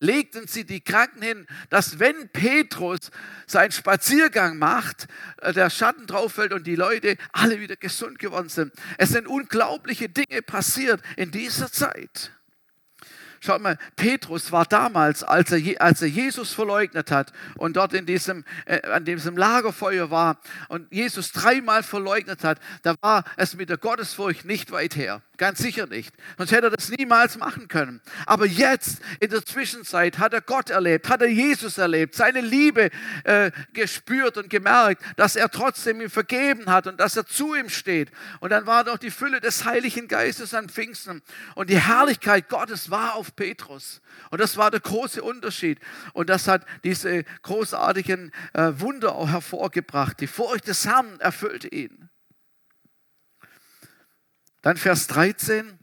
legten sie die Kranken hin, dass wenn Petrus seinen Spaziergang macht, äh, der Schatten drauf fällt und die Leute alle wieder gesund geworden sind. Es sind unglaubliche Dinge passiert in dieser Zeit. Schaut mal, Petrus war damals, als er, als er Jesus verleugnet hat und dort in diesem, äh, an diesem Lagerfeuer war und Jesus dreimal verleugnet hat, da war es mit der Gottesfurcht nicht weit her. Ganz sicher nicht. Sonst hätte er das niemals machen können. Aber jetzt, in der Zwischenzeit, hat er Gott erlebt, hat er Jesus erlebt, seine Liebe äh, gespürt und gemerkt, dass er trotzdem ihm vergeben hat und dass er zu ihm steht. Und dann war doch die Fülle des Heiligen Geistes an Pfingsten. Und die Herrlichkeit Gottes war auf Petrus. Und das war der große Unterschied. Und das hat diese großartigen äh, Wunder auch hervorgebracht. Die Furcht des Herrn erfüllte ihn. Dann Vers 13.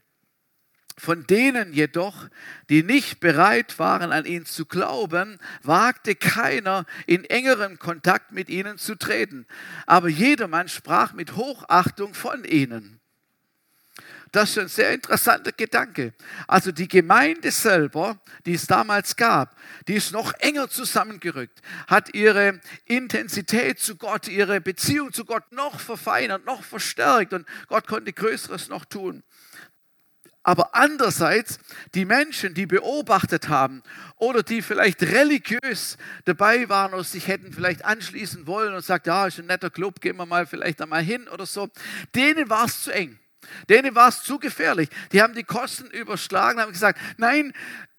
Von denen jedoch, die nicht bereit waren, an ihn zu glauben, wagte keiner, in engeren Kontakt mit ihnen zu treten. Aber jedermann sprach mit Hochachtung von ihnen. Das ist ein sehr interessanter Gedanke. Also die Gemeinde selber, die es damals gab, die ist noch enger zusammengerückt, hat ihre Intensität zu Gott, ihre Beziehung zu Gott noch verfeinert, noch verstärkt und Gott konnte Größeres noch tun. Aber andererseits, die Menschen, die beobachtet haben oder die vielleicht religiös dabei waren oder sich hätten vielleicht anschließen wollen und sagt, ja, ist ein netter Club, gehen wir mal vielleicht einmal hin oder so, denen war es zu eng. Denen war es zu gefährlich. Die haben die Kosten überschlagen, haben gesagt, nein,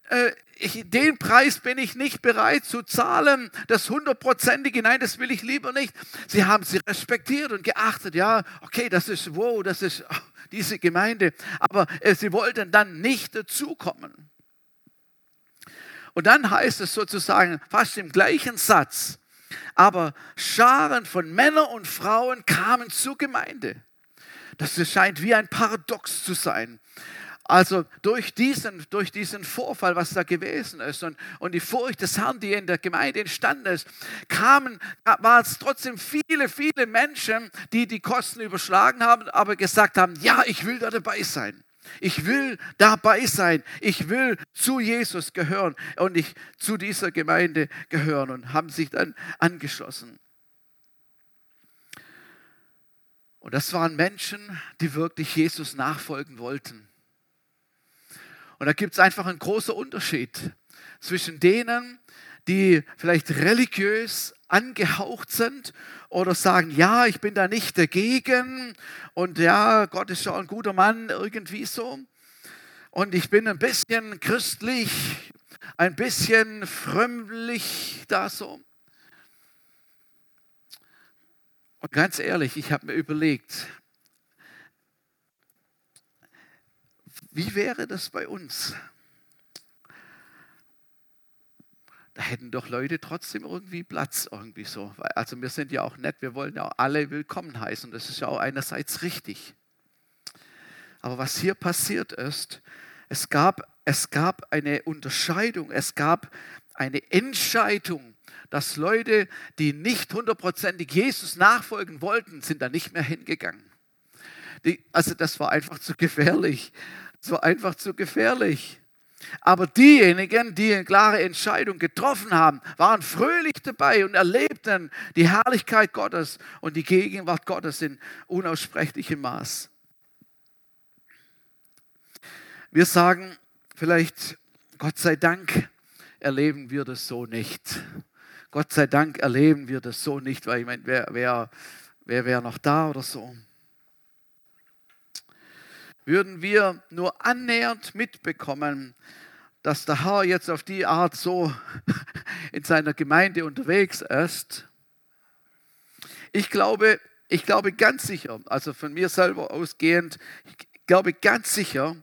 äh, ich, den Preis bin ich nicht bereit zu zahlen, das hundertprozentige, nein, das will ich lieber nicht. Sie haben sie respektiert und geachtet, ja, okay, das ist, wow, das ist oh, diese Gemeinde, aber äh, sie wollten dann nicht dazukommen. Und dann heißt es sozusagen fast im gleichen Satz, aber Scharen von Männern und Frauen kamen zur Gemeinde. Das scheint wie ein Paradox zu sein. Also durch diesen, durch diesen Vorfall, was da gewesen ist und, und die Furcht des Herrn, die in der Gemeinde entstanden ist, kamen, war es trotzdem viele, viele Menschen, die die Kosten überschlagen haben, aber gesagt haben, ja, ich will da dabei sein. Ich will dabei sein. Ich will zu Jesus gehören und ich zu dieser Gemeinde gehören und haben sich dann angeschlossen. Und das waren Menschen, die wirklich Jesus nachfolgen wollten. Und da gibt es einfach einen großen Unterschied zwischen denen, die vielleicht religiös angehaucht sind oder sagen, ja, ich bin da nicht dagegen und ja, Gott ist schon ein guter Mann, irgendwie so. Und ich bin ein bisschen christlich, ein bisschen frömmlich da so. Und ganz ehrlich, ich habe mir überlegt, wie wäre das bei uns? Da hätten doch Leute trotzdem irgendwie Platz, irgendwie so. Also wir sind ja auch nett, wir wollen ja auch alle willkommen heißen. Das ist ja auch einerseits richtig. Aber was hier passiert ist, es gab, es gab eine Unterscheidung, es gab eine Entscheidung dass Leute, die nicht hundertprozentig Jesus nachfolgen wollten, sind da nicht mehr hingegangen. Die, also das war einfach zu gefährlich. So einfach zu gefährlich. Aber diejenigen, die eine klare Entscheidung getroffen haben, waren fröhlich dabei und erlebten die Herrlichkeit Gottes und die Gegenwart Gottes in unaussprechlichem Maß. Wir sagen vielleicht, Gott sei Dank erleben wir das so nicht. Gott sei Dank erleben wir das so nicht, weil ich meine, wer, wer, wer wäre noch da oder so? Würden wir nur annähernd mitbekommen, dass der Herr jetzt auf die Art so (laughs) in seiner Gemeinde unterwegs ist? Ich glaube, ich glaube ganz sicher, also von mir selber ausgehend, ich glaube ganz sicher,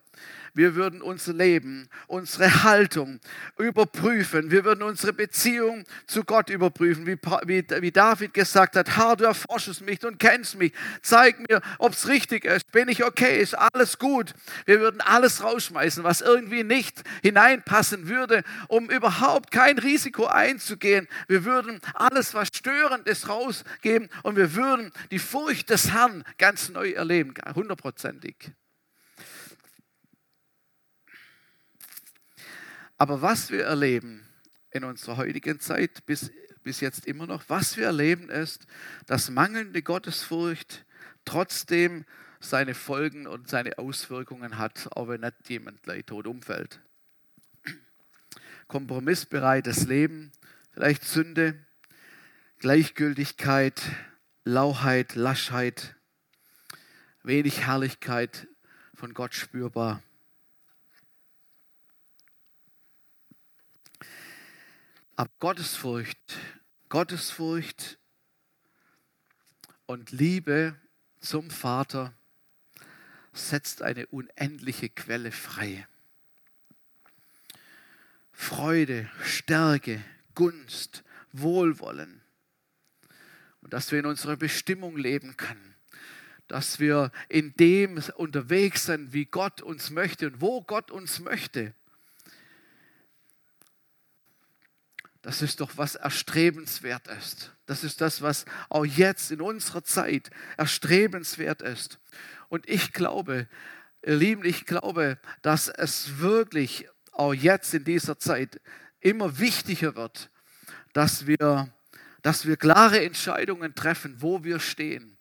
wir würden unser Leben, unsere Haltung überprüfen. Wir würden unsere Beziehung zu Gott überprüfen, wie, wie, wie David gesagt hat, Herr, du erforschest mich und kennst mich. Zeig mir, ob es richtig ist. Bin ich okay? Ist alles gut? Wir würden alles rausschmeißen, was irgendwie nicht hineinpassen würde, um überhaupt kein Risiko einzugehen. Wir würden alles, was störend ist, rausgeben und wir würden die Furcht des Herrn ganz neu erleben, hundertprozentig. Aber was wir erleben in unserer heutigen Zeit, bis, bis jetzt immer noch, was wir erleben ist, dass mangelnde Gottesfurcht trotzdem seine Folgen und seine Auswirkungen hat, auch wenn nicht jemand gleich tot umfällt. Kompromissbereites Leben, vielleicht Sünde, Gleichgültigkeit, Lauheit, Laschheit, wenig Herrlichkeit von Gott spürbar. Aber Gottesfurcht, Gottesfurcht und Liebe zum Vater setzt eine unendliche Quelle frei. Freude, Stärke, Gunst, Wohlwollen. Und dass wir in unserer Bestimmung leben können. Dass wir in dem unterwegs sind, wie Gott uns möchte und wo Gott uns möchte. Das ist doch was erstrebenswert ist. Das ist das, was auch jetzt in unserer Zeit erstrebenswert ist. Und ich glaube, ihr Lieben, ich glaube, dass es wirklich auch jetzt in dieser Zeit immer wichtiger wird, dass wir, dass wir klare Entscheidungen treffen, wo wir stehen.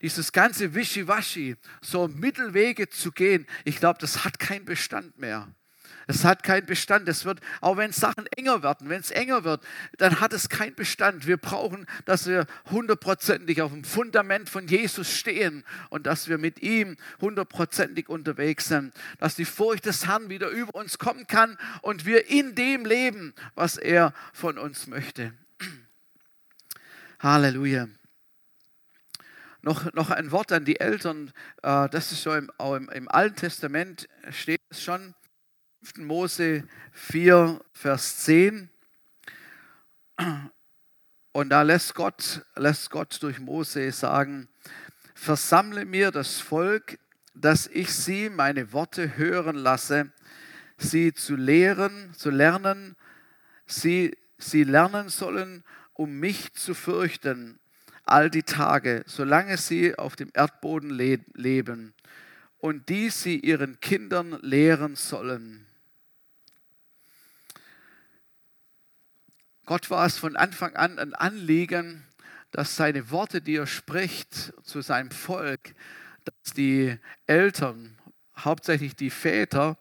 Dieses ganze Wischiwaschi, so Mittelwege zu gehen, ich glaube, das hat keinen Bestand mehr. Es hat keinen Bestand. Es wird, auch wenn Sachen enger werden, wenn es enger wird, dann hat es keinen Bestand. Wir brauchen, dass wir hundertprozentig auf dem Fundament von Jesus stehen und dass wir mit ihm hundertprozentig unterwegs sind. Dass die Furcht des Herrn wieder über uns kommen kann und wir in dem leben, was er von uns möchte. Halleluja. Noch, noch ein Wort an die Eltern. Äh, das ist so im, im, im Alten Testament steht es schon. 5. Mose 4, Vers 10. Und da lässt Gott, lässt Gott durch Mose sagen, versammle mir das Volk, dass ich sie meine Worte hören lasse, sie zu lehren, zu lernen, sie, sie lernen sollen, um mich zu fürchten, all die Tage, solange sie auf dem Erdboden leben, und die sie ihren Kindern lehren sollen Gott war es von Anfang an ein Anliegen, dass seine Worte, die er spricht zu seinem Volk, dass die Eltern, hauptsächlich die Väter,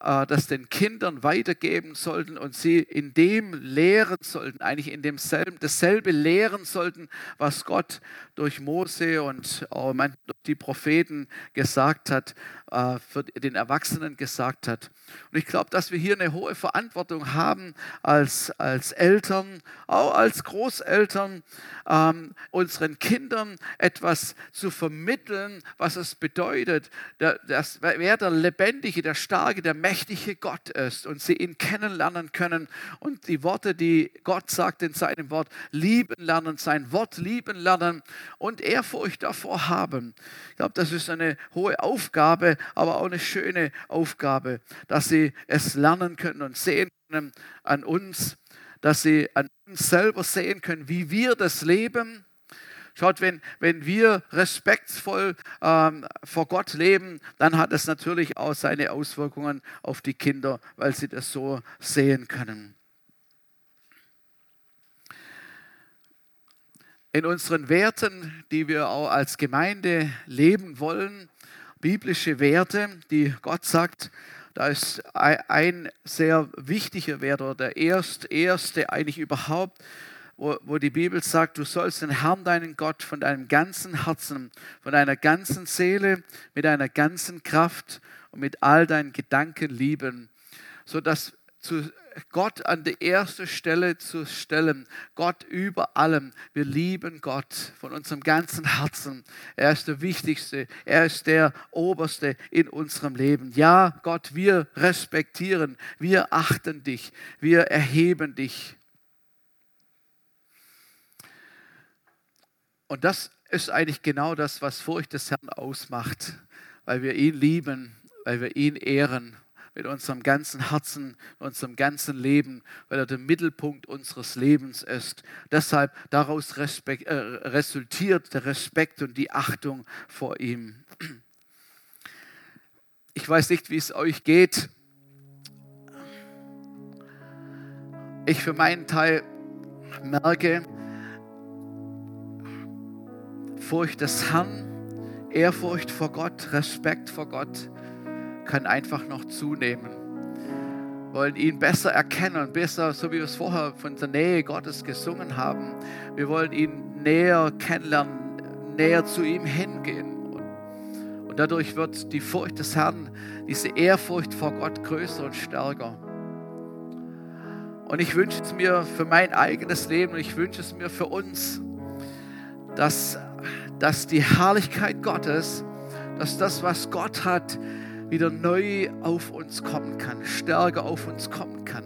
äh, das den Kindern weitergeben sollten und sie in dem lehren sollten, eigentlich in demselben, dasselbe lehren sollten, was Gott durch Mose und oh durch die Propheten gesagt hat, äh, für den Erwachsenen gesagt hat. Und ich glaube, dass wir hier eine hohe Verantwortung haben als, als Eltern, auch als Großeltern, ähm, unseren Kindern etwas zu vermitteln, was es bedeutet, dass, wer der lebendige, der starke, der mächtige Gott ist und sie ihn kennenlernen können und die Worte, die Gott sagt in seinem Wort, lieben lernen, sein Wort lieben lernen und Ehrfurcht davor haben. Ich glaube, das ist eine hohe Aufgabe, aber auch eine schöne Aufgabe, dass sie es lernen können und sehen können an uns, dass sie an uns selber sehen können, wie wir das leben. Schaut, wenn, wenn wir respektvoll ähm, vor Gott leben, dann hat es natürlich auch seine Auswirkungen auf die Kinder, weil sie das so sehen können. In unseren Werten, die wir auch als Gemeinde leben wollen, biblische Werte, die Gott sagt, da ist ein sehr wichtiger Wert oder der erste, erste eigentlich überhaupt, wo, wo die Bibel sagt, du sollst den Herrn, deinen Gott, von deinem ganzen Herzen, von deiner ganzen Seele, mit deiner ganzen Kraft und mit all deinen Gedanken lieben, sodass zu Gott an die erste Stelle zu stellen, Gott über allem. Wir lieben Gott von unserem ganzen Herzen. Er ist der Wichtigste, er ist der Oberste in unserem Leben. Ja, Gott, wir respektieren, wir achten dich, wir erheben dich. Und das ist eigentlich genau das, was Furcht des Herrn ausmacht, weil wir ihn lieben, weil wir ihn ehren, mit unserem ganzen Herzen, unserem ganzen Leben, weil er der Mittelpunkt unseres Lebens ist. Deshalb daraus Respekt, äh, resultiert der Respekt und die Achtung vor ihm. Ich weiß nicht, wie es euch geht. Ich für meinen Teil merke, Furcht des Herrn, Ehrfurcht vor Gott, Respekt vor Gott kann einfach noch zunehmen. Wir wollen ihn besser erkennen besser, so wie wir es vorher von der Nähe Gottes gesungen haben. Wir wollen ihn näher kennenlernen, näher zu ihm hingehen. Und dadurch wird die Furcht des Herrn, diese Ehrfurcht vor Gott größer und stärker. Und ich wünsche es mir für mein eigenes Leben und ich wünsche es mir für uns, dass dass die Herrlichkeit Gottes, dass das, was Gott hat, wieder neu auf uns kommen kann, stärker auf uns kommen kann.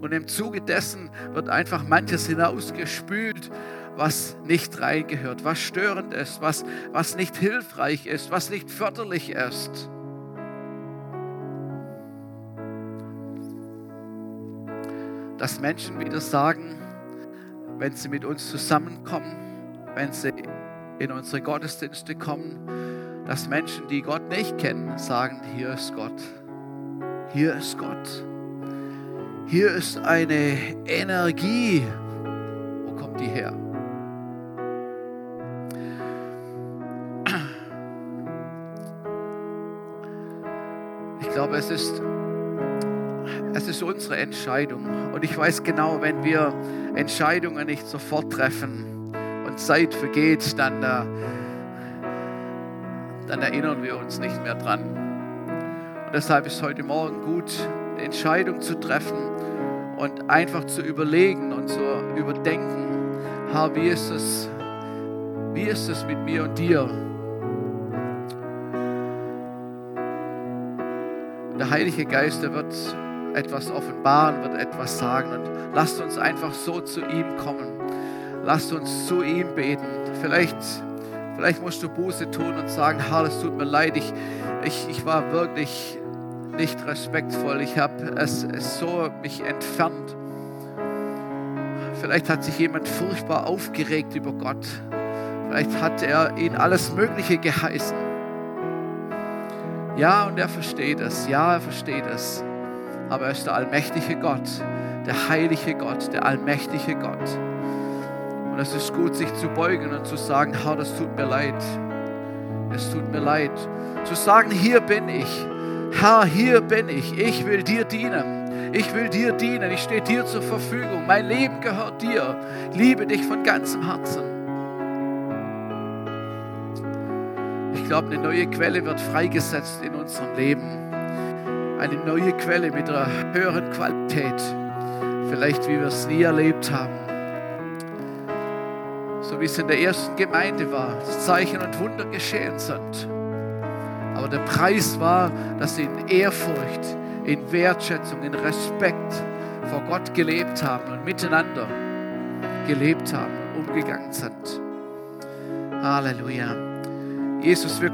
Und im Zuge dessen wird einfach manches hinausgespült, was nicht reingehört, was störend ist, was, was nicht hilfreich ist, was nicht förderlich ist. Dass Menschen wieder sagen, wenn sie mit uns zusammenkommen, wenn sie in unsere Gottesdienste kommen, dass Menschen, die Gott nicht kennen, sagen, hier ist Gott. Hier ist Gott. Hier ist eine Energie. Wo kommt die her? Ich glaube, es ist, es ist unsere Entscheidung. Und ich weiß genau, wenn wir Entscheidungen nicht sofort treffen, und Zeit vergeht, dann, äh, dann erinnern wir uns nicht mehr dran. Und deshalb ist heute Morgen gut, eine Entscheidung zu treffen und einfach zu überlegen und zu überdenken, Herr, wie ist es, wie ist es mit mir und dir? Und der Heilige Geist, der wird etwas offenbaren, wird etwas sagen und lasst uns einfach so zu ihm kommen. Lasst uns zu ihm beten. Vielleicht, vielleicht musst du Buße tun und sagen, Herr, es tut mir leid, ich, ich, ich war wirklich nicht respektvoll. Ich habe es, es so mich entfernt. Vielleicht hat sich jemand furchtbar aufgeregt über Gott. Vielleicht hat er ihn alles Mögliche geheißen. Ja, und er versteht es. Ja, er versteht es. Aber er ist der allmächtige Gott, der heilige Gott, der allmächtige Gott. Es ist gut, sich zu beugen und zu sagen, Herr, das tut mir leid. Es tut mir leid. Zu sagen, hier bin ich. Herr, hier bin ich. Ich will dir dienen. Ich will dir dienen. Ich stehe dir zur Verfügung. Mein Leben gehört dir. Liebe dich von ganzem Herzen. Ich glaube, eine neue Quelle wird freigesetzt in unserem Leben. Eine neue Quelle mit einer höheren Qualität. Vielleicht, wie wir es nie erlebt haben so wie es in der ersten Gemeinde war, dass Zeichen und Wunder geschehen sind. Aber der Preis war, dass sie in Ehrfurcht, in Wertschätzung, in Respekt vor Gott gelebt haben und miteinander gelebt haben umgegangen sind. Halleluja. Jesus, wir